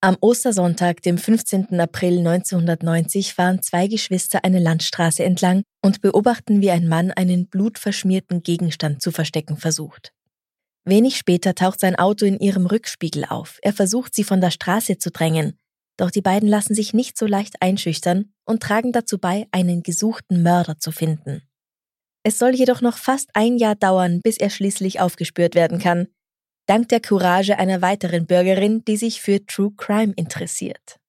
Am Ostersonntag, dem 15. April 1990, fahren zwei Geschwister eine Landstraße entlang und beobachten, wie ein Mann einen blutverschmierten Gegenstand zu verstecken versucht. Wenig später taucht sein Auto in ihrem Rückspiegel auf. Er versucht, sie von der Straße zu drängen. Doch die beiden lassen sich nicht so leicht einschüchtern und tragen dazu bei, einen gesuchten Mörder zu finden. Es soll jedoch noch fast ein Jahr dauern, bis er schließlich aufgespürt werden kann dank der Courage einer weiteren Bürgerin, die sich für True Crime interessiert.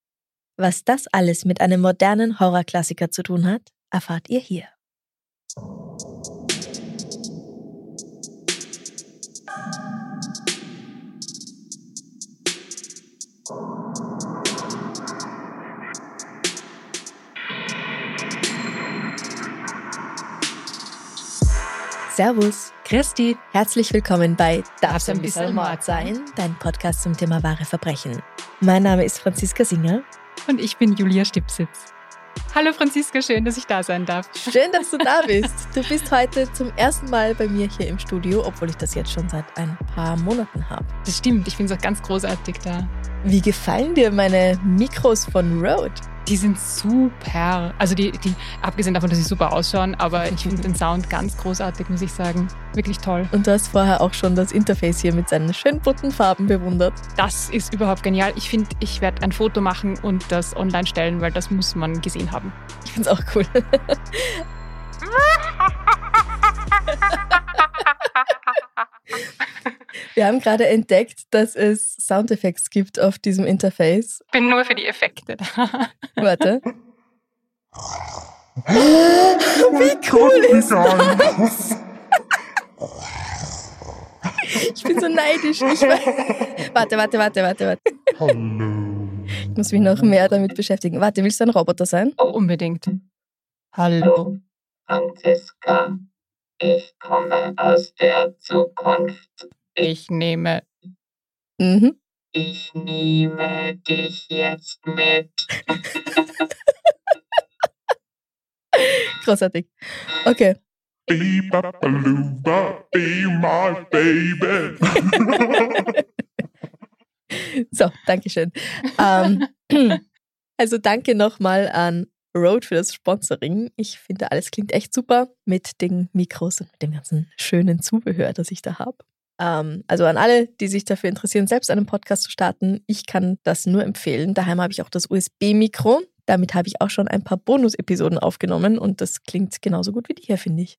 Was das alles mit einem modernen Horrorklassiker zu tun hat, erfahrt ihr hier. Servus. Christi. Herzlich willkommen bei Darf's ein bisschen Mord sein? Dein Podcast zum Thema wahre Verbrechen. Mein Name ist Franziska Singer. Und ich bin Julia Stipsitz. Hallo Franziska, schön, dass ich da sein darf. Schön, dass du da bist. Du bist heute zum ersten Mal bei mir hier im Studio, obwohl ich das jetzt schon seit ein paar Monaten habe. Das stimmt, ich finde es auch ganz großartig da. Wie gefallen dir meine Mikros von Rode? Die sind super. Also die, die, abgesehen davon, dass sie super ausschauen, aber ich finde den Sound ganz großartig, muss ich sagen. Wirklich toll. Und du hast vorher auch schon das Interface hier mit seinen schönen bunten Farben bewundert. Das ist überhaupt genial. Ich finde, ich werde ein Foto machen und das online stellen, weil das muss man gesehen haben. Ich finde es auch cool. Wir haben gerade entdeckt, dass es Soundeffekte gibt auf diesem Interface. Ich bin nur für die Effekte da. Warte. Wie cool ist das? Ich bin so neidisch. Ich warte, warte, warte, warte, warte. Hallo. Ich muss mich noch mehr damit beschäftigen. Warte, willst du ein Roboter sein? Oh, unbedingt. Hallo. Franziska, ich komme aus der Zukunft. Ich nehme. Mhm. Ich nehme dich jetzt mit. Großartig. Okay. Be my baby. so, Dankeschön. Ähm, also danke nochmal an Road für das Sponsoring. Ich finde, alles klingt echt super mit den Mikros und mit dem ganzen schönen Zubehör, das ich da habe. Ähm, also an alle, die sich dafür interessieren, selbst einen Podcast zu starten, ich kann das nur empfehlen. Daheim habe ich auch das USB-Mikro. Damit habe ich auch schon ein paar Bonus-Episoden aufgenommen und das klingt genauso gut wie die hier, finde ich.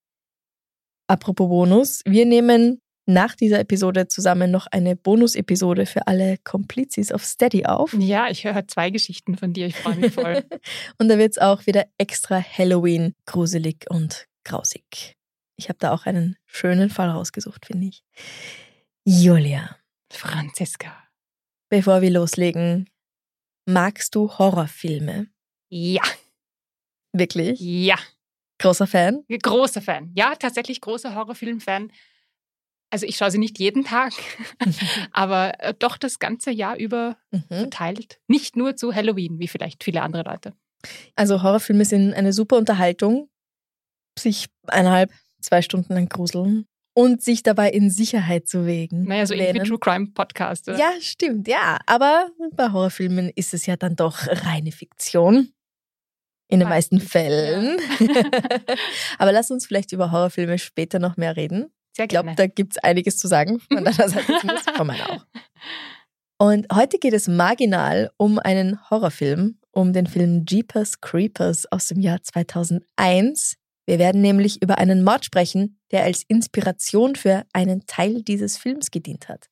Apropos Bonus, wir nehmen nach dieser Episode zusammen noch eine Bonus-Episode für alle Komplizis auf Steady auf. Ja, ich höre zwei Geschichten von dir, ich freue mich voll. und da wird es auch wieder extra Halloween gruselig und grausig. Ich habe da auch einen schönen Fall rausgesucht, finde ich. Julia. Franziska. Bevor wir loslegen, magst du Horrorfilme? Ja. Wirklich? Ja. Großer Fan? Großer Fan. Ja, tatsächlich großer Horrorfilm-Fan. Also ich schaue sie nicht jeden Tag, aber äh, doch das ganze Jahr über mhm. verteilt. Nicht nur zu Halloween, wie vielleicht viele andere Leute. Also Horrorfilme sind eine super Unterhaltung. Sich eineinhalb, zwei Stunden lang gruseln und sich dabei in Sicherheit zu wägen. Naja, so irgendwie True Crime Podcast. Oder? Ja, stimmt, ja. Aber bei Horrorfilmen ist es ja dann doch reine Fiktion. In den meisten Fällen. Ja. Aber lass uns vielleicht über Horrorfilme später noch mehr reden. Sehr. Ich glaube, da gibt es einiges zu sagen. Von deiner Seite von meiner auch. Und heute geht es marginal um einen Horrorfilm, um den Film Jeepers Creepers aus dem Jahr 2001. Wir werden nämlich über einen Mord sprechen, der als Inspiration für einen Teil dieses Films gedient hat.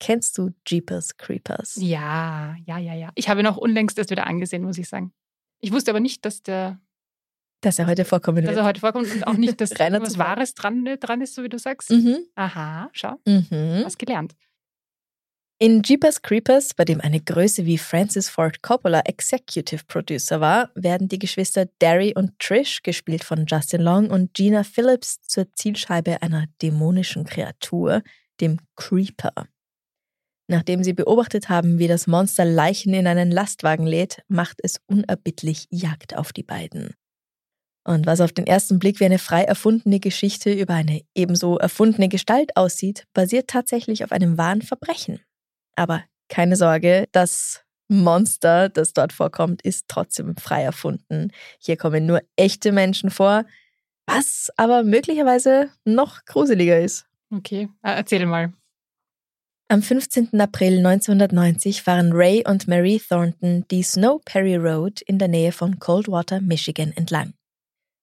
Kennst du Jeepers Creepers? Ja, ja, ja, ja. Ich habe noch unlängst das wieder angesehen, muss ich sagen. Ich wusste aber nicht, dass der Dass er heute vorkommen Dass wird. er heute vorkommt und auch nicht, dass was. Wahres dran, dran ist, so wie du sagst. Mhm. Aha, schau, Mhm. was gelernt. In Jeepers Creepers, bei dem eine Größe wie Francis Ford Coppola Executive Producer war, werden die Geschwister Derry und Trish, gespielt von Justin Long, und Gina Phillips zur Zielscheibe einer dämonischen Kreatur, dem Creeper. Nachdem sie beobachtet haben, wie das Monster Leichen in einen Lastwagen lädt, macht es unerbittlich Jagd auf die beiden. Und was auf den ersten Blick wie eine frei erfundene Geschichte über eine ebenso erfundene Gestalt aussieht, basiert tatsächlich auf einem wahren Verbrechen. Aber keine Sorge, das Monster, das dort vorkommt, ist trotzdem frei erfunden. Hier kommen nur echte Menschen vor, was aber möglicherweise noch gruseliger ist. Okay, äh, erzähl mal. Am 15. April 1990 fahren Ray und Mary Thornton die Snow Perry Road in der Nähe von Coldwater, Michigan entlang.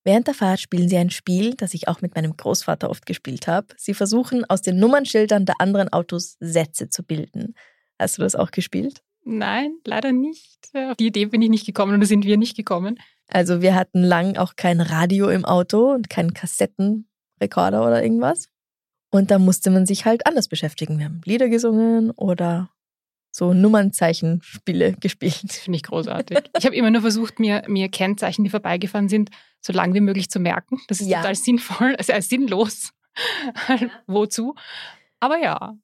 Während der Fahrt spielen sie ein Spiel, das ich auch mit meinem Großvater oft gespielt habe. Sie versuchen aus den Nummernschildern der anderen Autos Sätze zu bilden. Hast du das auch gespielt? Nein, leider nicht. Auf die Idee bin ich nicht gekommen oder sind wir nicht gekommen. Also wir hatten lang auch kein Radio im Auto und keinen Kassettenrekorder oder irgendwas. Und da musste man sich halt anders beschäftigen. Wir haben Lieder gesungen oder so Nummernzeichenspiele gespielt. Das finde ich großartig. Ich habe immer nur versucht, mir, mir Kennzeichen, die vorbeigefahren sind, so lang wie möglich zu merken. Das ist Ja. total sinnvoll, also äh, sinnlos. Wozu? Aber ja,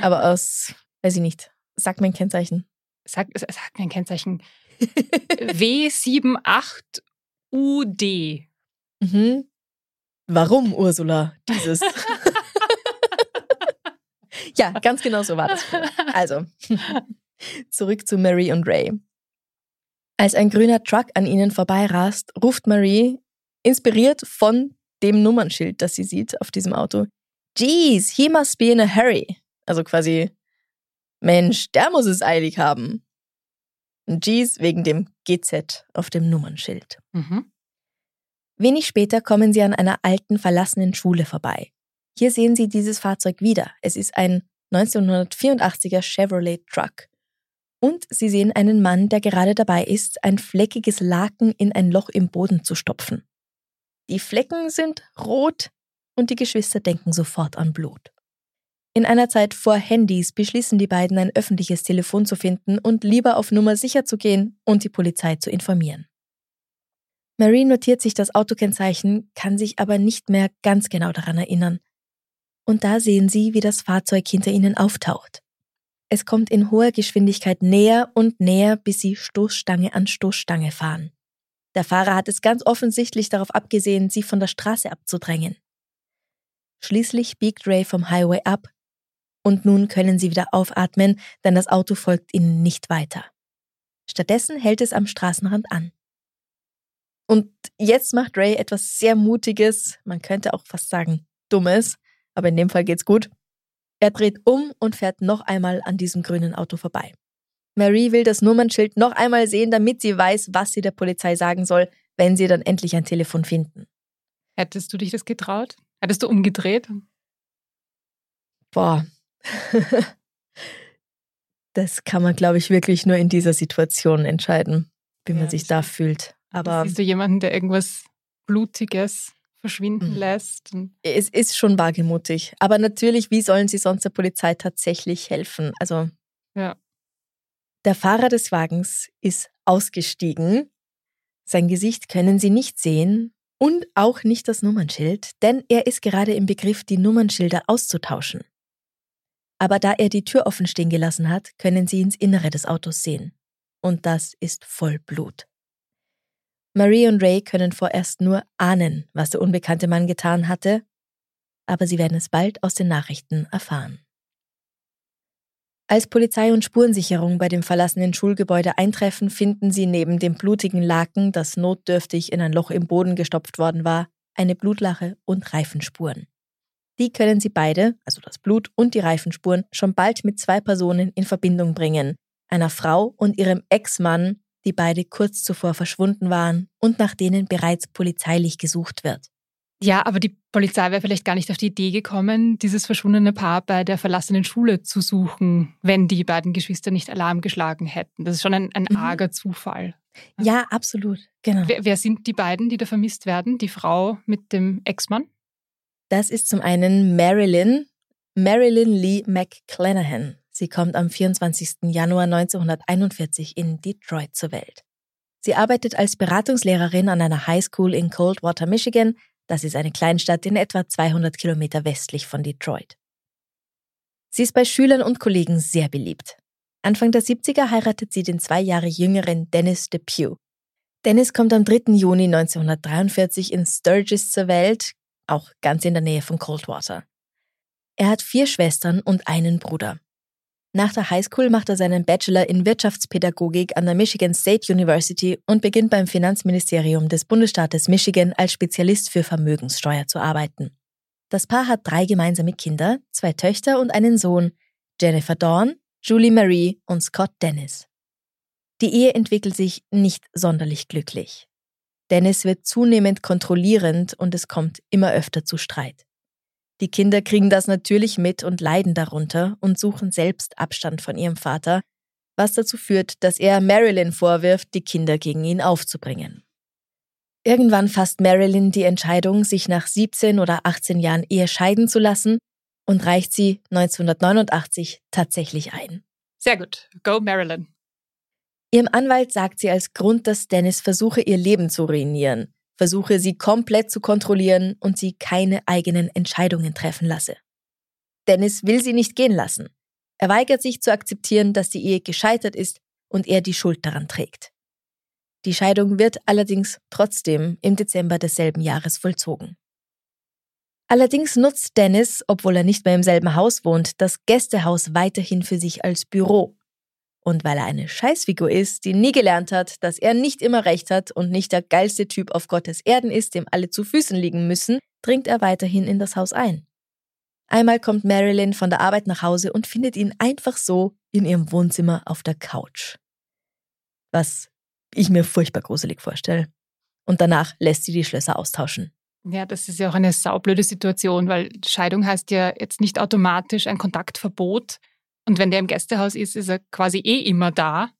Aber aus, weiß ich nicht, sag mir ein Kennzeichen. sag, sag mir ein Kennzeichen. W78UD. Mhm. Warum, Ursula, dieses? Ja, ganz genau so war das. früher. Also, zurück zu Mary und Ray. Als ein grüner Truck an ihnen vorbeirast, ruft Marie, inspiriert von dem Nummernschild, das sie sieht auf diesem Auto, Geez, he must be in a hurry. Also quasi, Mensch, der muss es eilig haben. Und Geez wegen dem GZ auf dem Nummernschild. Mhm. Wenig später kommen sie an einer alten, verlassenen Schule vorbei. Hier sehen sie dieses Fahrzeug wieder. Es ist ein 1984er Chevrolet Truck. Und sie sehen einen Mann, der gerade dabei ist, ein fleckiges Laken in ein Loch im Boden zu stopfen. Die Flecken sind rot und die Geschwister denken sofort an Blut. In einer Zeit vor Handys beschließen die beiden, ein öffentliches Telefon zu finden und lieber auf Nummer sicher zu gehen und die Polizei zu informieren. Marie notiert sich das Autokennzeichen, kann sich aber nicht mehr ganz genau daran erinnern. Und da sehen sie, wie das Fahrzeug hinter ihnen auftaucht. Es kommt in hoher Geschwindigkeit näher und näher, bis sie Stoßstange an Stoßstange fahren. Der Fahrer hat es ganz offensichtlich darauf abgesehen, sie von der Straße abzudrängen. Schließlich biegt Ray vom Highway ab und nun können sie wieder aufatmen, denn das Auto folgt ihnen nicht weiter. Stattdessen hält es am Straßenrand an. Und jetzt macht Ray etwas sehr Mutiges, man könnte auch fast sagen Dummes, aber in dem Fall geht's gut. Er dreht um und fährt noch einmal an diesem grünen Auto vorbei. Mary will das Nummernschild noch einmal sehen, damit sie weiß, was sie der Polizei sagen soll, wenn sie dann endlich ein Telefon finden. Hättest du dich das getraut? Hättest du umgedreht? Boah. das kann man, glaube ich, wirklich nur in dieser Situation entscheiden, wie man Ja, sich das da fühlt. Aber Siehst du jemanden, der irgendwas Blutiges verschwinden Mhm. lässt? Es ist schon wagemutig. Aber natürlich, wie sollen sie sonst der Polizei tatsächlich helfen? Also. Ja. Der Fahrer des Wagens ist ausgestiegen. Sein Gesicht können sie nicht sehen und auch nicht das Nummernschild, denn er ist gerade im Begriff, die Nummernschilder auszutauschen. Aber da er die Tür offen stehen gelassen hat, können sie ins Innere des Autos sehen. Und das ist voll Blut. Marie und Ray können vorerst nur ahnen, was der unbekannte Mann getan hatte, aber sie werden es bald aus den Nachrichten erfahren. Als Polizei und Spurensicherung bei dem verlassenen Schulgebäude eintreffen, finden sie neben dem blutigen Laken, das notdürftig in ein Loch im Boden gestopft worden war, eine Blutlache und Reifenspuren. Die können sie beide, also das Blut und die Reifenspuren, schon bald mit zwei Personen in Verbindung bringen, einer Frau und ihrem Ex-Mann, die beide kurz zuvor verschwunden waren und nach denen bereits polizeilich gesucht wird. Ja, aber die Polizei wäre vielleicht gar nicht auf die Idee gekommen, dieses verschwundene Paar bei der verlassenen Schule zu suchen, wenn die beiden Geschwister nicht Alarm geschlagen hätten. Das ist schon ein, ein Mhm. arger Zufall. Ja, absolut. Genau. Wer, wer sind die beiden, die da vermisst werden? Die Frau mit dem Ex-Mann? Das ist zum einen Marilyn, Marilyn Lee McClanahan. Sie kommt am 24. Januar 1941 in Detroit zur Welt. Sie arbeitet als Beratungslehrerin an einer Highschool in Coldwater, Michigan. Das ist eine Kleinstadt in etwa 200 Kilometer westlich von Detroit. Sie ist bei Schülern und Kollegen sehr beliebt. Anfang der 70er heiratet sie den zwei Jahre jüngeren Dennis DePue. Dennis kommt am 3. Juni 1943 in Sturgis zur Welt, auch ganz in der Nähe von Coldwater. Er hat vier Schwestern und einen Bruder. Nach der Highschool macht er seinen Bachelor in Wirtschaftspädagogik an der Michigan State University und beginnt beim Finanzministerium des Bundesstaates Michigan als Spezialist für Vermögenssteuer zu arbeiten. Das Paar hat drei gemeinsame Kinder, zwei Töchter und einen Sohn, Jennifer Dawn, Julie Marie und Scott Dennis. Die Ehe entwickelt sich nicht sonderlich glücklich. Dennis wird zunehmend kontrollierend und es kommt immer öfter zu Streit. Die Kinder kriegen das natürlich mit und leiden darunter und suchen selbst Abstand von ihrem Vater, was dazu führt, dass er Marilyn vorwirft, die Kinder gegen ihn aufzubringen. Irgendwann fasst Marilyn die Entscheidung, sich nach 17 oder 18 Jahren Ehe scheiden zu lassen und reicht sie 1989 tatsächlich ein. Sehr gut. Go Marilyn. Ihrem Anwalt sagt sie als Grund, dass Dennis versuche, ihr Leben zu ruinieren versuche sie komplett zu kontrollieren und sie keine eigenen Entscheidungen treffen lasse. Dennis will sie nicht gehen lassen. Er weigert sich zu akzeptieren, dass die Ehe gescheitert ist und er die Schuld daran trägt. Die Scheidung wird allerdings trotzdem im Dezember desselben Jahres vollzogen. Allerdings nutzt Dennis, obwohl er nicht mehr im selben Haus wohnt, das Gästehaus weiterhin für sich als Büro und weil er eine Scheißfigur ist, die nie gelernt hat, dass er nicht immer recht hat und nicht der geilste Typ auf Gottes Erden ist, dem alle zu Füßen liegen müssen, dringt er weiterhin in das Haus ein. Einmal kommt Marilyn von der Arbeit nach Hause und findet ihn einfach so in ihrem Wohnzimmer auf der Couch. Was ich mir furchtbar gruselig vorstelle. Und danach lässt sie die Schlösser austauschen. Ja, das ist ja auch eine saublöde Situation, weil Scheidung heißt ja jetzt nicht automatisch ein Kontaktverbot, und wenn der im Gästehaus ist, ist er quasi eh immer da.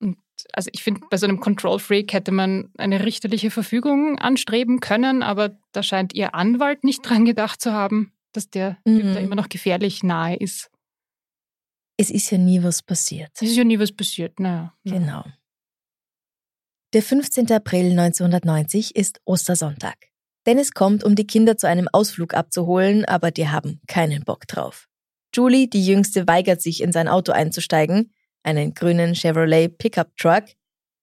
Und also ich finde, bei so einem Control Freak hätte man eine richterliche Verfügung anstreben können, aber da scheint ihr Anwalt nicht dran gedacht zu haben, dass der mhm. Da immer noch gefährlich nahe ist. Es ist ja nie was passiert. Es ist ja nie was passiert, naja. Genau. Der 15. April 1990 ist Ostersonntag. Dennis kommt, um die Kinder zu einem Ausflug abzuholen, aber die haben keinen Bock drauf. Julie, die Jüngste, weigert sich, in sein Auto einzusteigen, einen grünen Chevrolet Pickup Truck,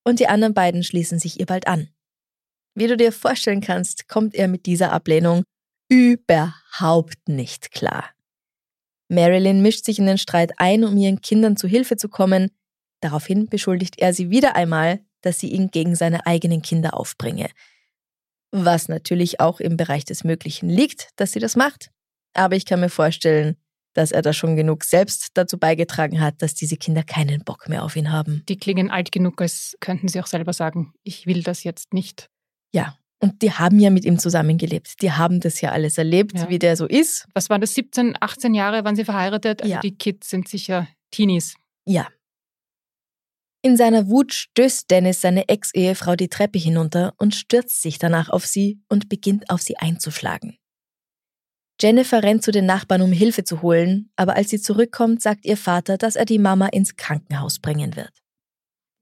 und die anderen beiden schließen sich ihr bald an. Wie du dir vorstellen kannst, kommt er mit dieser Ablehnung überhaupt nicht klar. Marilyn mischt sich in den Streit ein, um ihren Kindern zu Hilfe zu kommen. Daraufhin beschuldigt er sie wieder einmal, dass sie ihn gegen seine eigenen Kinder aufbringe. Was natürlich auch im Bereich des Möglichen liegt, dass sie das macht. Aber ich kann mir vorstellen, dass er da schon genug selbst dazu beigetragen hat, dass diese Kinder keinen Bock mehr auf ihn haben. Die klingen alt genug, als könnten sie auch selber sagen, ich will das jetzt nicht. Ja, und die haben ja mit ihm zusammengelebt. Die haben das ja alles erlebt, ja. wie der so ist. Was waren das, 17, 18 Jahre waren sie verheiratet? Also ja. die Kids sind sicher Teenies. Ja. In seiner Wut stößt Dennis seine Ex-Ehefrau die Treppe hinunter und stürzt sich danach auf sie und beginnt auf sie einzuschlagen. Jennifer rennt zu den Nachbarn, um Hilfe zu holen, aber als sie zurückkommt, sagt ihr Vater, dass er die Mama ins Krankenhaus bringen wird.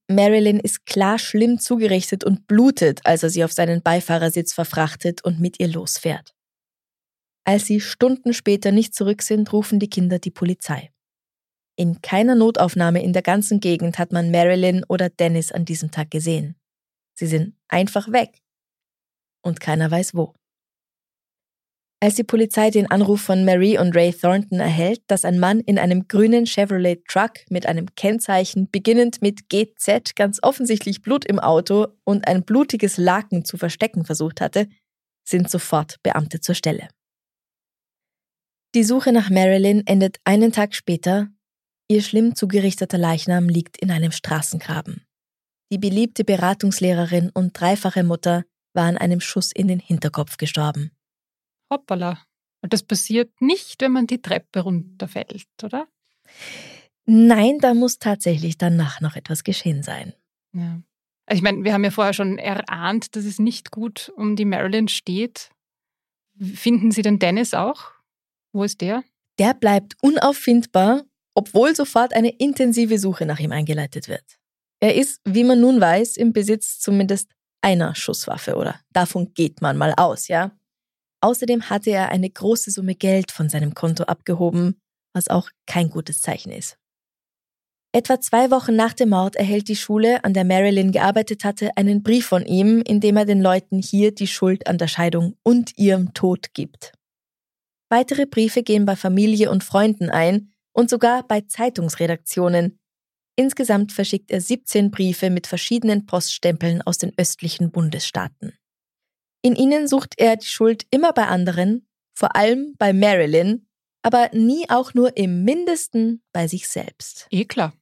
Marilyn ist klar schlimm zugerichtet und blutet, als er sie auf seinen Beifahrersitz verfrachtet und mit ihr losfährt. Als sie Stunden später nicht zurück sind, rufen die Kinder die Polizei. In keiner Notaufnahme in der ganzen Gegend hat man Marilyn oder Dennis an diesem Tag gesehen. Sie sind einfach weg. Und keiner weiß wo. Als die Polizei den Anruf von Mary und Ray Thornton erhält, dass ein Mann in einem grünen Chevrolet Truck mit einem Kennzeichen beginnend mit GZ ganz offensichtlich Blut im Auto und ein blutiges Laken zu verstecken versucht hatte, sind sofort Beamte zur Stelle. Die Suche nach Marilyn endet einen Tag später. Ihr schlimm zugerichteter Leichnam liegt in einem Straßengraben. Die beliebte Beratungslehrerin und dreifache Mutter war an einem Schuss in den Hinterkopf gestorben hoppala. Und das passiert nicht, wenn man die Treppe runterfällt, oder? Nein, da muss tatsächlich danach noch etwas geschehen sein. Ja. Also ich meine, wir haben ja vorher schon erahnt, dass es nicht gut um die Marilyn steht. Finden Sie den Dennis auch? Wo ist der? Der bleibt unauffindbar, obwohl sofort eine intensive Suche nach ihm eingeleitet wird. Er ist, wie man nun weiß, im Besitz zumindest einer Schusswaffe oder davon geht man mal aus, ja? Außerdem hatte er eine große Summe Geld von seinem Konto abgehoben, was auch kein gutes Zeichen ist. Etwa zwei Wochen nach dem Mord erhält die Schule, an der Marilyn gearbeitet hatte, einen Brief von ihm, in dem er den Leuten hier die Schuld an der Scheidung und ihrem Tod gibt. Weitere Briefe gehen bei Familie und Freunden ein und sogar bei Zeitungsredaktionen. Insgesamt verschickt er 17 Briefe mit verschiedenen Poststempeln aus den östlichen Bundesstaaten. In ihnen sucht er die Schuld immer bei anderen, vor allem bei Marilyn, aber nie auch nur im mindesten bei sich selbst. Eh klar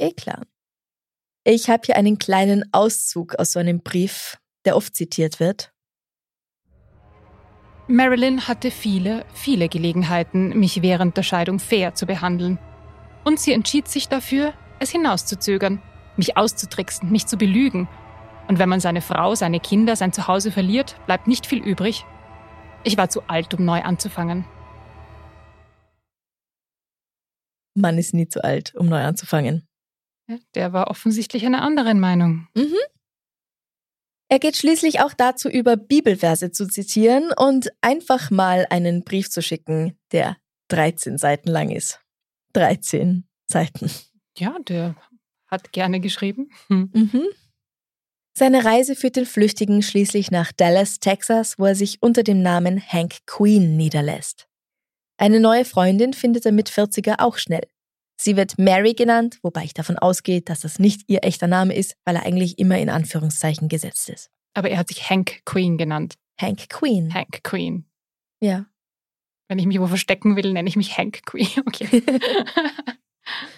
eh klar. Ich habe hier einen kleinen Auszug aus so einem Brief, der oft zitiert wird. Marilyn hatte viele, viele Gelegenheiten, mich während der Scheidung fair zu behandeln. Und sie entschied sich dafür, es hinauszuzögern, mich auszutricksen, mich zu belügen. Und wenn man seine Frau, seine Kinder, sein Zuhause verliert, bleibt nicht viel übrig. Ich war zu alt, um neu anzufangen. Man ist nie zu alt, um neu anzufangen. Der war offensichtlich einer anderen Meinung. Mhm. Er geht schließlich auch dazu über, Bibelverse zu zitieren und einfach mal einen Brief zu schicken, der 13 Seiten lang ist. 13 Seiten. Ja, der hat gerne geschrieben. Hm. Mhm. Seine Reise führt den Flüchtigen schließlich nach Dallas, Texas, wo er sich unter dem Namen Hank Queen niederlässt. Eine neue Freundin findet er mit 40er auch schnell. Sie wird Mary genannt, wobei ich davon ausgehe, dass das nicht ihr echter Name ist, weil er eigentlich immer in Anführungszeichen gesetzt ist. Aber er hat sich Hank Queen genannt. Hank Queen. Hank Queen. Ja. Wenn ich mich wo verstecken will, nenne ich mich Hank Queen. Okay.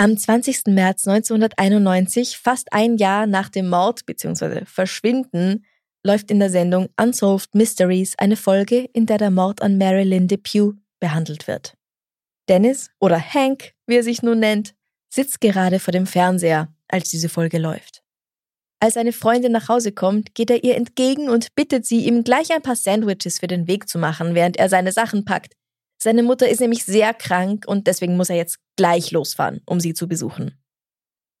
Am 20. März 1991, fast ein Jahr nach dem Mord bzw. Verschwinden, läuft in der Sendung Unsolved Mysteries eine Folge, in der der Mord an Marilyn Depew behandelt wird. Dennis oder Hank, wie er sich nun nennt, sitzt gerade vor dem Fernseher, als diese Folge läuft. Als eine Freundin nach Hause kommt, geht er ihr entgegen und bittet sie, ihm gleich ein paar Sandwiches für den Weg zu machen, während er seine Sachen packt, seine Mutter ist nämlich sehr krank und deswegen muss er jetzt gleich losfahren, um sie zu besuchen.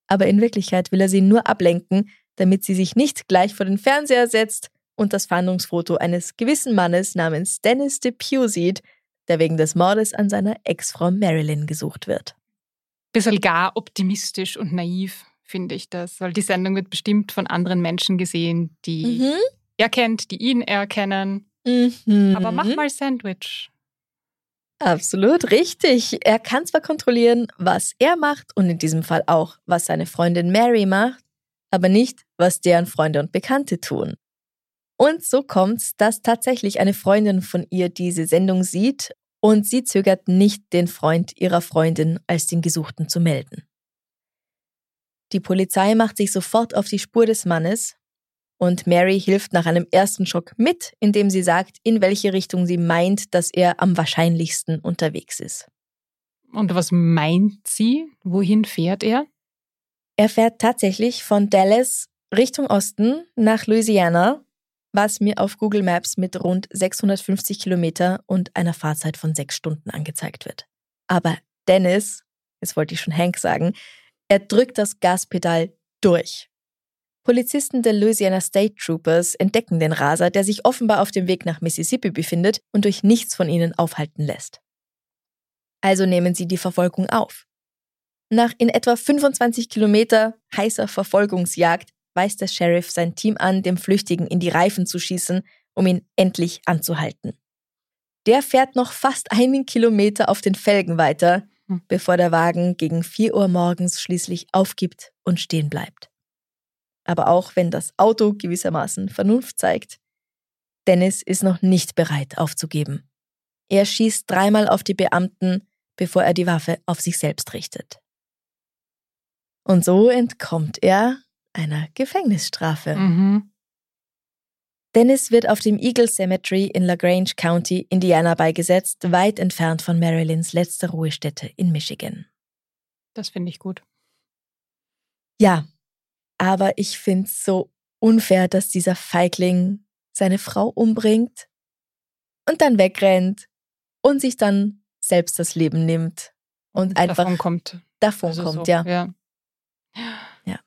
Aber in Wirklichkeit will er sie nur ablenken, damit sie sich nicht gleich vor den Fernseher setzt und das Fahndungsfoto eines gewissen Mannes namens Dennis Depew sieht, der wegen des Mordes an seiner Ex-Frau Marilyn gesucht wird. Bisschen gar optimistisch und naiv, finde ich das, weil die Sendung wird bestimmt von anderen Menschen gesehen, die mhm. er kennt, die ihn erkennen. Mhm. Aber mach mal Sandwich. Absolut richtig. Er kann zwar kontrollieren, was er macht und in diesem Fall auch, was seine Freundin Mary macht, aber nicht, was deren Freunde und Bekannte tun. Und so kommt's, dass tatsächlich eine Freundin von ihr diese Sendung sieht und sie zögert nicht, den Freund ihrer Freundin als den Gesuchten zu melden. Die Polizei macht sich sofort auf die Spur des Mannes und Mary hilft nach einem ersten Schock mit, indem sie sagt, in welche Richtung sie meint, dass er am wahrscheinlichsten unterwegs ist. Und was meint sie? Wohin fährt er? Er fährt tatsächlich von Dallas Richtung Osten nach Louisiana, was mir auf Google Maps mit rund 650 Kilometer und einer Fahrzeit von sechs Stunden angezeigt wird. Aber Dennis, jetzt wollte ich schon Hank sagen, er drückt das Gaspedal durch. Polizisten der Louisiana State Troopers entdecken den Raser, der sich offenbar auf dem Weg nach Mississippi befindet und durch nichts von ihnen aufhalten lässt. Also nehmen sie die Verfolgung auf. Nach in etwa 25 Kilometer heißer Verfolgungsjagd weist der Sheriff sein Team an, dem Flüchtigen in die Reifen zu schießen, um ihn endlich anzuhalten. Der fährt noch fast einen Kilometer auf den Felgen weiter, hm. bevor der Wagen gegen 4 Uhr morgens schließlich aufgibt und stehen bleibt. Aber auch wenn das Auto gewissermaßen Vernunft zeigt, Dennis ist noch nicht bereit aufzugeben. Er schießt dreimal auf die Beamten, bevor er die Waffe auf sich selbst richtet. Und so entkommt er einer Gefängnisstrafe. Mhm. Dennis wird auf dem Eagle Cemetery in LaGrange County, Indiana beigesetzt, weit entfernt von Marilyns letzter Ruhestätte in Michigan. Das finde ich gut. Ja, aber ich finde es so unfair, dass dieser Feigling seine Frau umbringt und dann wegrennt und sich dann selbst das Leben nimmt und, einfach davon kommt. Davon also kommt, so, ja. ja. Ja.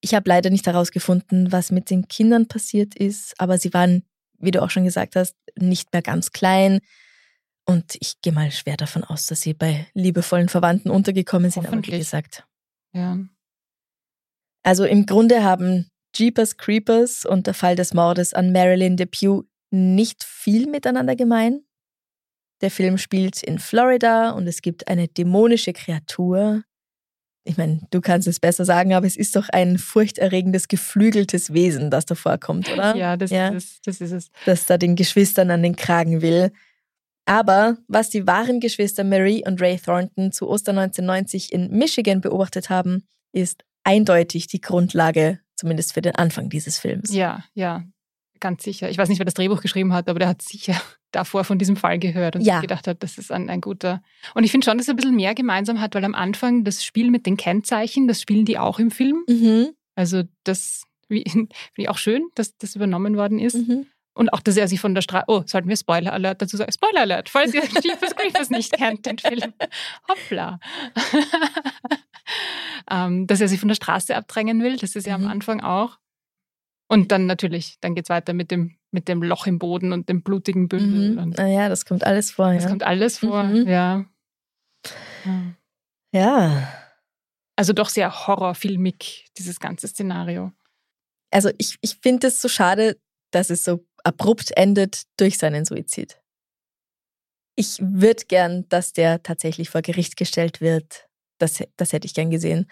Ich habe leider nicht herausgefunden, was mit den Kindern passiert ist, aber sie waren, wie du auch schon gesagt hast, nicht mehr ganz klein. Und ich gehe mal schwer davon aus, dass sie bei liebevollen Verwandten untergekommen sind, aber wie gesagt. Ja. Also im Grunde haben Jeepers Creepers und der Fall des Mordes an Marilyn Depew nicht viel miteinander gemein. Der Film spielt in Florida und es gibt eine dämonische Kreatur, ich meine, du kannst es besser sagen, aber es ist doch ein furchterregendes, geflügeltes Wesen, das da vorkommt, oder? Ja, das, ja? Ist, es, das ist es. Das da den Geschwistern an den Kragen will. Aber was die wahren Geschwister Marie und Ray Thornton zu Ostern 1990 in Michigan beobachtet haben, ist eindeutig die Grundlage, zumindest für den Anfang dieses Films. Ja, ja, ganz sicher. Ich weiß nicht, wer das Drehbuch geschrieben hat, aber der hat sicher davor von diesem Fall gehört und ja. gedacht hat, das ist ein, ein guter. Und ich finde schon, dass er ein bisschen mehr gemeinsam hat, weil am Anfang das Spiel mit den Kennzeichen, das spielen die auch im Film. Mhm. Also das finde ich auch schön, dass das übernommen worden ist. Mhm. Und auch, dass er sich von der Straße, oh, sollten wir Spoiler Alert dazu sagen? Spoiler Alert, falls ihr Jeepers Creepers nicht kennt, den Film. Hoppla. ähm, dass er sich von der Straße abdrängen will, das ist ja mhm. am Anfang auch. Und dann natürlich, dann geht es weiter mit dem, mit dem Loch im Boden und dem blutigen Bündel. Mhm. naja, das kommt alles vor. Das ja. kommt alles vor, mhm. ja. ja. Ja. Also doch sehr horrorfilmig, dieses ganze Szenario. Also ich, ich finde es so schade, dass es so abrupt endet durch seinen Suizid. Ich würde gern, dass der tatsächlich vor Gericht gestellt wird. Das, das hätte ich gern gesehen.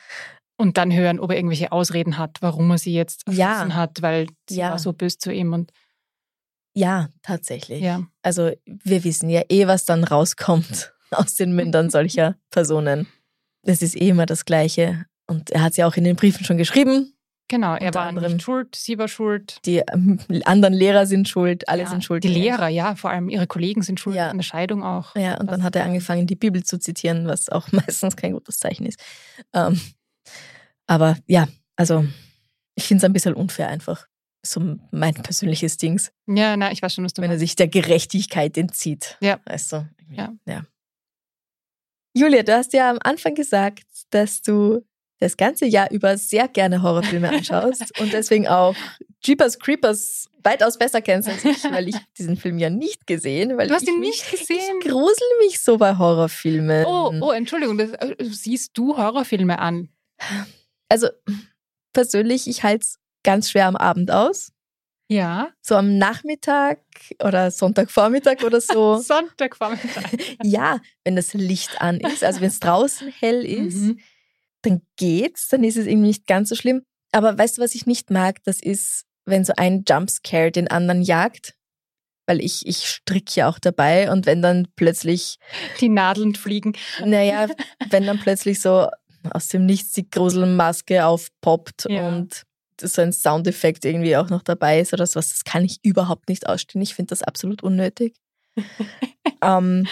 Und dann hören, ob er irgendwelche Ausreden hat, warum er sie jetzt erschossen ja. hat, weil sie ja. war so böse zu ihm. Und ja, tatsächlich. Ja. Also wir wissen ja eh, was dann rauskommt aus den Mündern solcher Personen. Das ist eh immer das Gleiche. Und er hat es ja auch in den Briefen schon geschrieben. Genau, er war anderem, nicht schuld, sie war schuld. Die ähm, anderen Lehrer sind schuld, alle ja, sind schuld. Die Lehrer, ja, vor allem ihre Kollegen sind schuld, ja. an der Scheidung auch. Ja, und dann hat er angefangen, die Bibel zu zitieren, was auch meistens kein gutes Zeichen ist. Ähm, aber ja, also ich finde es ein bisschen unfair einfach. So mein persönliches Dings. Ja, na, ich weiß schon, was du Wenn er sich der Gerechtigkeit entzieht. Ja. Weißt du? Ja. ja. Julia, du hast ja am Anfang gesagt, dass du das ganze Jahr über sehr gerne Horrorfilme anschaust und deswegen auch Jeepers Creepers weitaus besser kennst als ich, weil ich diesen Film ja nicht gesehen. Weil du hast ihn nicht mich, gesehen? Ich grusel mich so bei Horrorfilmen. Oh, oh, Entschuldigung, das, äh, siehst du Horrorfilme an? also persönlich, ich halte es ganz schwer am Abend aus. Ja. So am Nachmittag oder Sonntagvormittag oder so. Sonntagvormittag. ja, wenn das Licht an ist, also wenn es draußen hell ist, mhm. Dann geht's, dann ist es irgendwie nicht ganz so schlimm. Aber weißt du, was ich nicht mag? Das ist, wenn so ein Jumpscare den anderen jagt. Weil ich, ich stricke ja auch dabei und wenn dann plötzlich. Die Nadeln fliegen. Naja, wenn dann plötzlich so aus dem Nichts die Gruselmaske aufpoppt ja. und so ein Soundeffekt irgendwie auch noch dabei ist oder sowas. Das kann ich überhaupt nicht ausstehen. Ich finde das absolut unnötig. ähm,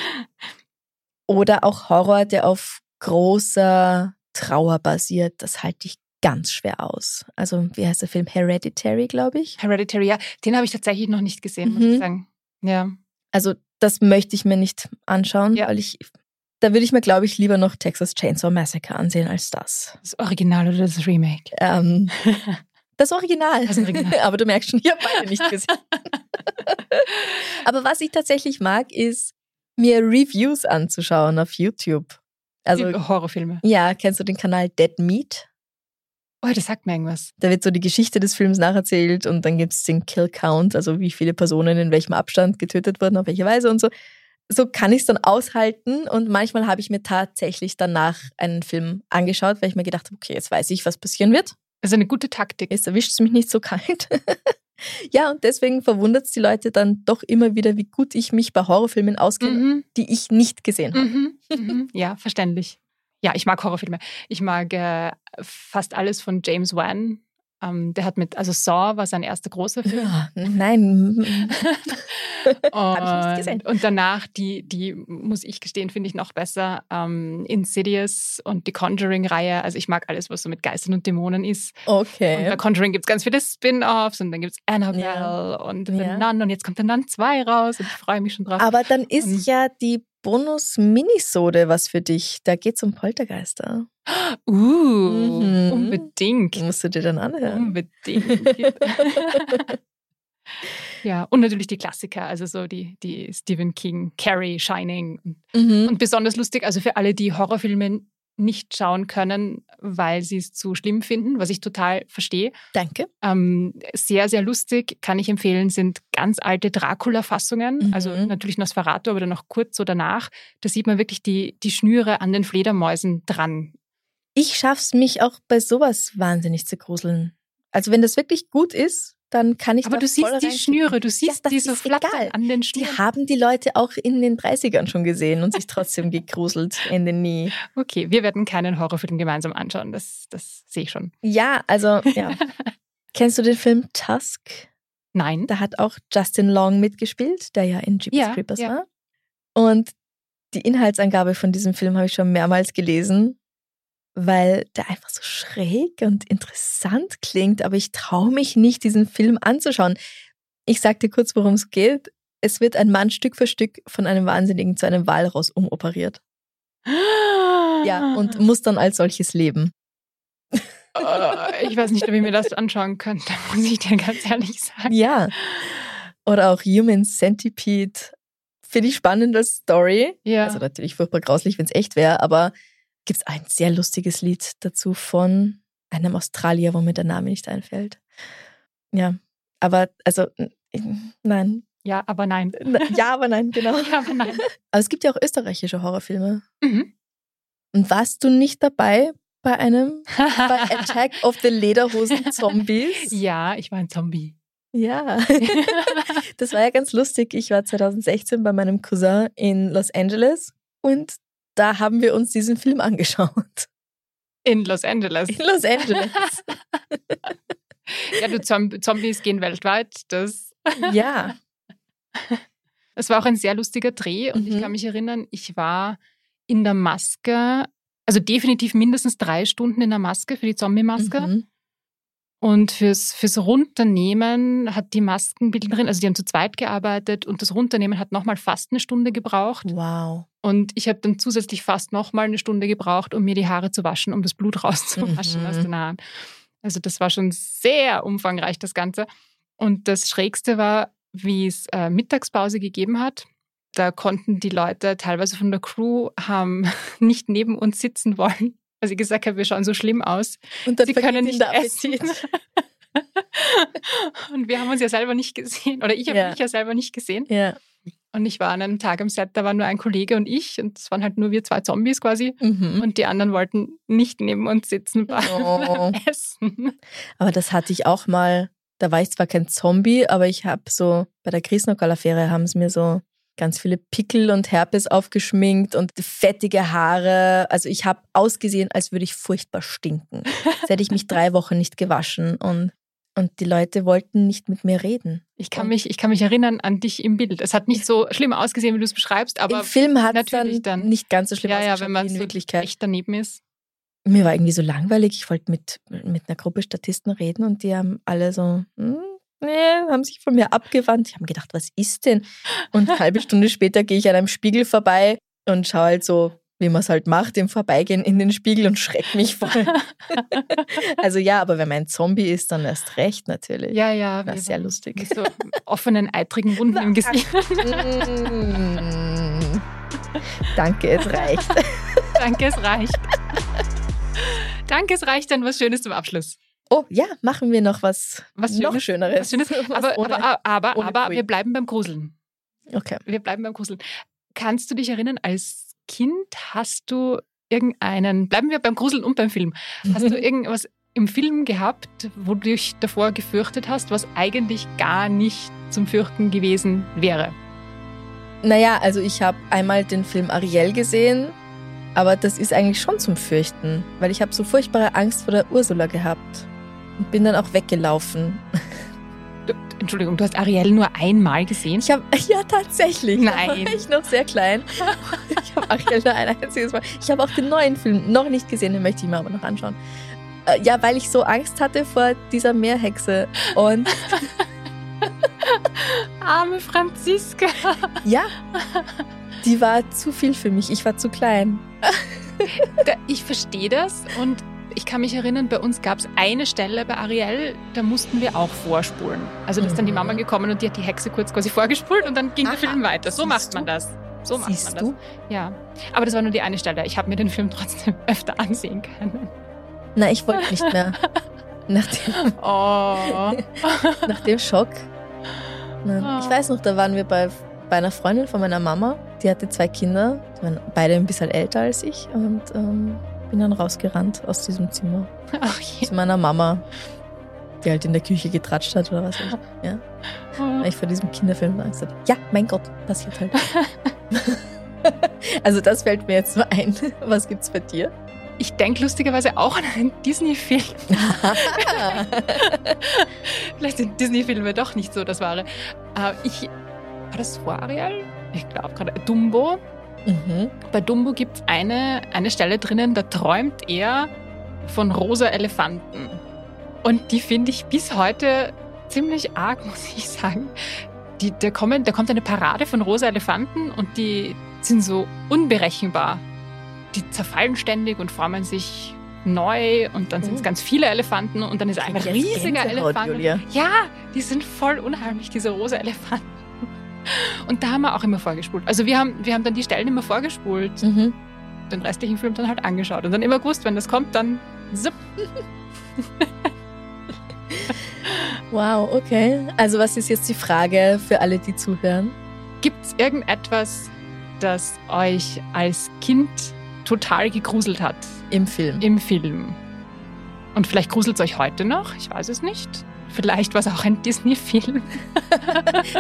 oder auch Horror, der auf großer Trauer basiert. Das halte ich ganz schwer aus. Also, wie heißt der Film? Hereditary, glaube ich. Hereditary, ja. Den habe ich tatsächlich noch nicht gesehen, muss mhm. ich sagen. Ja. Also, das möchte ich mir nicht anschauen, ja. weil ich Da würde ich mir, glaube ich, lieber noch Texas Chainsaw Massacre ansehen als das. Das Original oder das Remake? Ähm, das Original. Das Original. Aber du merkst schon, ich habe beide nicht gesehen. Aber was ich tatsächlich mag, ist, mir Reviews anzuschauen auf YouTube. Also, Horrorfilme. ja, kennst du den Kanal Dead Meat? Oh, das sagt mir irgendwas. Da wird so die Geschichte des Films nacherzählt und dann gibt es den Kill Count, also wie viele Personen in welchem Abstand getötet wurden, auf welche Weise und so. So kann ich es dann aushalten und manchmal habe ich mir tatsächlich danach einen Film angeschaut, weil ich mir gedacht habe, okay, jetzt weiß ich, was passieren wird. Also eine gute Taktik. Jetzt erwischt es mich nicht so kalt. ja, und deswegen verwundert es die Leute dann doch immer wieder, wie gut ich mich bei Horrorfilmen auskenne, Mhm. die ich nicht gesehen habe. Mhm. Mhm. Ja, verständlich. Ja, ich mag Horrorfilme. Ich mag äh, fast alles von James Wan. Ähm, der hat mit, also Saw war sein erster großer Film. Ja, nein. Hab ich nicht gesehen. Und danach, die, die muss ich gestehen, finde ich noch besser. Ähm, Insidious und die Conjuring-Reihe. Also ich mag alles, was so mit Geistern und Dämonen ist. Und Okay. bei Conjuring gibt es ganz viele Spin-Offs und dann gibt es Annabelle Ja. und The Ja. Nun und jetzt kommt der Nun 2 raus und ich freue mich schon drauf. Aber dann ist Ähm. ja die Bonus-Minisode was für dich. Da geht es um Poltergeister. uh, Mhm. unbedingt. Musst du dir dann anhören. Unbedingt. ja, und natürlich die Klassiker, also so die, die Stephen King, Carrie, Shining. Mhm. Und besonders lustig, also für alle, die Horrorfilme nicht schauen können, weil sie es zu schlimm finden, was ich total verstehe. Danke. Ähm, sehr, sehr lustig, kann ich empfehlen, sind ganz alte Dracula-Fassungen, Mhm. also natürlich Nosferatu, aber dann noch kurz so danach. Da sieht man wirklich die, die Schnüre an den Fledermäusen dran. Ich schaff's mich auch bei sowas wahnsinnig zu gruseln. Also wenn das wirklich gut ist, dann kann ich Aber du siehst die. Schnüre, du siehst das diese Flattern an den Die Schnüren. haben die Leute auch in den 30ern schon gesehen und sich trotzdem gegruselt in den Nie. Okay, wir werden keinen Horrorfilm gemeinsam anschauen, das, das sehe ich schon. Ja, also, ja. Kennst du den Film Tusk? Nein. Da hat auch Justin Long mitgespielt, der ja in Jeepers Ja, Creepers ja. war. Und die Inhaltsangabe von diesem Film habe ich schon mehrmals gelesen, weil der einfach so schräg und interessant klingt, aber ich traue mich nicht, diesen Film anzuschauen. Ich sag dir kurz, worum es geht. Es wird ein Mann Stück für Stück von einem Wahnsinnigen zu einem Walross umoperiert. Ja, und muss dann als solches leben. Äh, ich weiß nicht, ob ich mir das anschauen könnte, muss ich dir ganz ehrlich sagen. Ja. Oder auch Human Centipede. Finde ich spannend als Story. Ja. Also natürlich furchtbar grauslich, wenn es echt wäre, aber gibt es ein sehr lustiges Lied dazu von einem Australier, wo mir der Name nicht einfällt. Ja, aber also nein. ja, aber nein. Ja, aber nein, genau. Ja, aber nein. Aber es gibt ja auch österreichische Horrorfilme. Mhm. Und warst du nicht dabei bei einem bei Attack of the Lederhosen Zombies? ja, ich war ein Zombie. Ja. Das war ja ganz lustig. Ich war 2016 bei meinem Cousin in Los Angeles und da haben wir uns diesen Film angeschaut. In Los Angeles. In Los Angeles. Ja, du Zomb Zombies gehen weltweit. Das, Ja. das war auch ein sehr lustiger Dreh und ich Mhm. kann mich erinnern, ich war in der Maske, also definitiv mindestens drei Stunden in der Maske für die Zombie-Maske. Mhm. Und fürs, fürs Runternehmen hat die Maskenbildnerin, also die haben zu zweit gearbeitet und das Runternehmen hat nochmal fast eine Stunde gebraucht. Wow. Und ich habe dann zusätzlich fast nochmal eine Stunde gebraucht, um mir die Haare zu waschen, um das Blut rauszuwaschen Mhm. aus den Haaren. Also das war schon sehr umfangreich, das Ganze. Und das Schrägste war, wie es äh, Mittagspause gegeben hat. Da konnten die Leute teilweise von der Crew haben nicht neben uns sitzen wollen, weil sie gesagt haben, wir schauen so schlimm aus. Und dann Sie können nicht essen. Und wir haben uns ja selber nicht gesehen. Oder ich habe Ja. mich ja selber nicht gesehen. Ja. Und ich war an einem Tag am Set, da waren nur ein Kollege und ich. Und es waren halt nur wir zwei Zombies quasi. Mhm. Und die anderen wollten nicht neben uns sitzen beim Oh. Essen. Aber das hatte ich auch mal. Da war ich zwar kein Zombie, aber ich habe so, bei der Griesnockerl-Affäre haben sie mir so ganz viele Pickel und Herpes aufgeschminkt und fettige Haare. Also ich habe ausgesehen, als würde ich furchtbar stinken. Als hätte ich mich drei Wochen nicht gewaschen und, und die Leute wollten nicht mit mir reden. Ich kann, mich, ich kann mich erinnern an dich im Bild. Es hat nicht so schlimm ausgesehen, wie du es beschreibst, aber Im Film hat es natürlich dann, dann- nicht ganz so schlimm ja, ja, ausgeschaut wenn man in so Wirklichkeit. echt daneben ist. Mir war irgendwie so langweilig. Ich wollte mit, mit einer Gruppe Statisten reden und die haben alle so, hm, nee, haben sich von mir abgewandt. Ich habe mir gedacht, was ist denn? Und eine halbe Stunde später gehe ich an einem Spiegel vorbei und schaue halt so wie man es halt macht, im Vorbeigehen in den Spiegel und schreckt mich voll. also ja, aber wenn man ein Zombie ist, dann erst recht natürlich. Ja, ja. Ist sehr lustig. Mit so offenen, eitrigen Wunden im Gesicht. Mm. Danke, es reicht. Danke, es reicht. Danke, es reicht dann was Schönes zum Abschluss. Oh ja, machen wir noch was, Was noch Schönes? Schöneres. Was Schönes. Was Aber, ohne- aber, aber, ohne aber wir bleiben beim Gruseln. Okay. Wir bleiben beim Gruseln. Kannst du dich erinnern, als Kind hast du irgendeinen, bleiben wir beim Gruseln und beim Film, hast du irgendwas im Film gehabt, wo du dich davor gefürchtet hast, was eigentlich gar nicht zum Fürchten gewesen wäre? Naja, also ich habe einmal den Film Ariel gesehen, aber das ist eigentlich schon zum Fürchten, weil ich habe so furchtbare Angst vor der Ursula gehabt und bin dann auch weggelaufen. Entschuldigung, du hast Ariel nur einmal gesehen? Ich habe ja tatsächlich. Nein. war ich noch sehr klein. Ich habe Ariel nur ein einziges Mal. Ich habe auch den neuen Film noch nicht gesehen, den möchte ich mir aber noch anschauen. Äh, Ja, weil ich so Angst hatte vor dieser Meerhexe. Und Arme Franziska. ja, die war zu viel für mich. Ich war zu klein. Ich verstehe das und ich kann mich erinnern, bei uns gab es eine Stelle bei Ariel, da mussten wir auch vorspulen. Also da ist dann die Mhm. Mama gekommen und die hat die Hexe kurz quasi vorgespult und dann ging Aha, der Film weiter. So macht man das. So macht Siehst man das. du? Ja. Aber das war nur die eine Stelle. Ich habe mir den Film trotzdem öfter ansehen können. Na, ich wollte nicht mehr. Nach dem, Oh. nach dem Schock. Nein. Ah. Ich weiß noch, da waren wir bei, bei einer Freundin von meiner Mama. Die hatte zwei Kinder. Die waren beide ein bisschen älter als ich. Und ähm, bin dann rausgerannt aus diesem Zimmer. Ach je. Zu meiner Mama, die halt in der Küche getratscht hat oder was. weiß ich. Ja. Weil ich vor diesem Kinderfilm Angst hatte. Ja, mein Gott, passiert halt. also das fällt mir jetzt so ein. Was gibt's bei dir? Ich denke lustigerweise auch an einen Disney-Film. Vielleicht sind Disney-Filme doch nicht so das Wahre. Äh, ich, war das vor Ariel? Ich glaube gerade. Dumbo. Mhm. Bei Dumbo gibt es eine, eine Stelle drinnen, da träumt er von rosa Elefanten. Und die finde ich bis heute ziemlich arg, muss ich sagen. Die, da, kommen, da kommt eine Parade von rosa Elefanten und die sind so unberechenbar. Die zerfallen ständig und formen sich neu und dann sind es Oh. ganz viele Elefanten und dann ist ein riesiger Elefant. Julia. Ja, die sind voll unheimlich, diese rosa Elefanten. Und da haben wir auch immer vorgespult. Also wir haben, wir haben dann die Stellen immer vorgespult, Mhm. den restlichen Film dann halt angeschaut und dann immer gewusst, wenn das kommt, dann zip. Wow, okay. Also was ist jetzt die Frage für alle, die zuhören? Gibt es irgendetwas, das euch als Kind total gegruselt hat Im Film. im Film? Und vielleicht gruselt es euch heute noch, ich weiß es nicht. Vielleicht war es auch ein Disney-Film.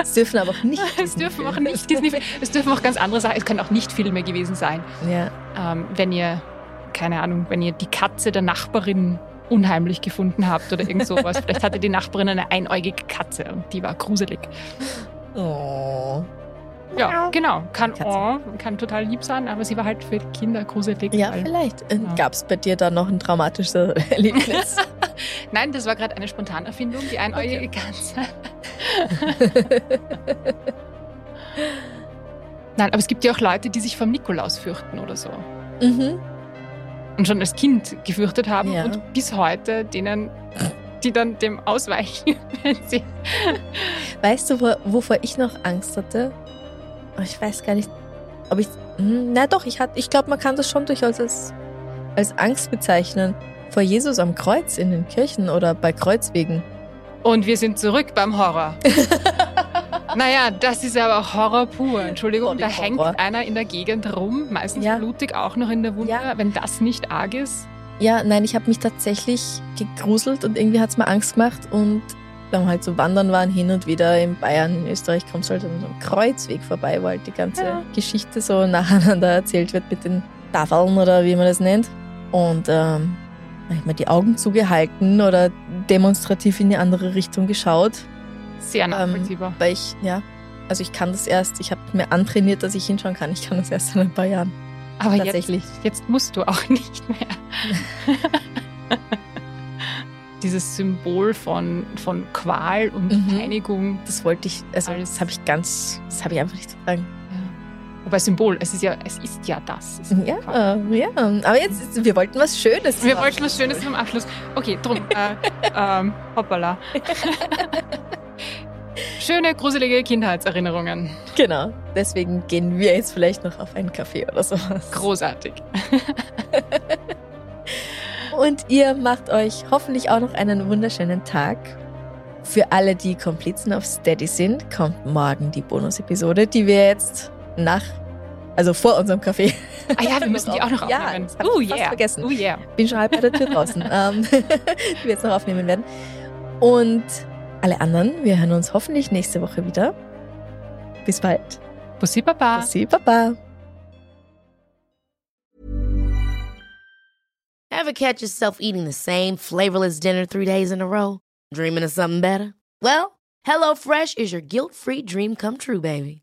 Es dürfen aber auch nicht. Es dürfen auch nicht Disney, es dürfen auch ganz andere Sachen, es können auch nicht Filme gewesen sein. Ja. ähm, wenn ihr, keine Ahnung, wenn ihr die Katze der Nachbarin unheimlich gefunden habt oder irgend sowas. Vielleicht hatte die Nachbarin eine einäugige Katze und die war gruselig. Oh. Ja, genau. Kann, oh, kann total lieb sein, aber sie war halt für Kinder gruselig. Ja, vielleicht. Ja. Gab es bei dir da noch ein traumatisches Erlebnis? Nein, das war gerade eine Spontanerfindung, die einäugige Katze. Nein, aber es gibt ja auch Leute, die sich vom Nikolaus fürchten oder so. mhm. Und schon als Kind gefürchtet haben Ja. und bis heute denen, die dann dem ausweichen, wenn sie Weißt du, wo, wovor ich noch Angst hatte? Oh, Ich weiß gar nicht, ob ich. Hm, Na doch, ich, ich glaube, man kann das schon durchaus als, als Angst bezeichnen. Vor Jesus am Kreuz in den Kirchen oder bei Kreuzwegen. Und wir sind zurück beim Horror. naja, das ist aber auch Horror pur. Entschuldigung, Body da hängt einer in der Gegend rum, meistens Ja. blutig auch noch in der Wunde. Ja. Wenn das nicht arg ist, Ja, nein, ich habe mich tatsächlich gegruselt und irgendwie hat es mir Angst gemacht. Und wir halt so wandern waren, hin und wieder in Bayern, in Österreich, kommst du halt an so einem Kreuzweg vorbei, wo halt die ganze Ja. Geschichte so nacheinander erzählt wird mit den Tafeln oder wie man das nennt. Und ähm, mir die Augen zugehalten oder demonstrativ in die andere Richtung geschaut, sehr Ähm, nachvollziehbar. weil ich, ja, also ich kann das erst, ich habe mir antrainiert, dass ich hinschauen kann. Ich kann das erst in ein paar Jahren. aber jetzt, tatsächlich. jetzt musst du auch nicht mehr. Dieses Symbol von, von Qual und Mhm. Peinigung. Das wollte ich, also das habe ich ganz, das habe ich einfach nicht vertragen. Wobei Symbol, es ist ja, es ist ja das. Ja, ja. Aber jetzt, wir wollten was Schönes Wir machen. wollten was Schönes zum Abschluss. Okay, drum. Äh, ähm, hoppala. Schöne, gruselige Kindheitserinnerungen. Genau. Deswegen gehen wir jetzt vielleicht noch auf einen Kaffee oder sowas. Großartig. Und ihr macht euch hoffentlich auch noch einen wunderschönen Tag. Für alle, die Komplizen auf Steady sind, kommt morgen die Bonusepisode, die wir jetzt nach, also vor unserem Kaffee. Ah ja, wir müssen die auch noch Ja, aufnehmen. das hab ich fast vergessen. Oh yeah. Bin schon halb bei der Tür draußen, ähm, die wir jetzt noch aufnehmen werden. Und alle anderen, wir hören uns hoffentlich nächste Woche wieder. Bis bald. Bussi Baba. Bussi, Baba. Ever catch yourself eating the same flavorless dinner three days in a row? Dreaming of something better? Well, HelloFresh is your guilt-free dream come true, baby.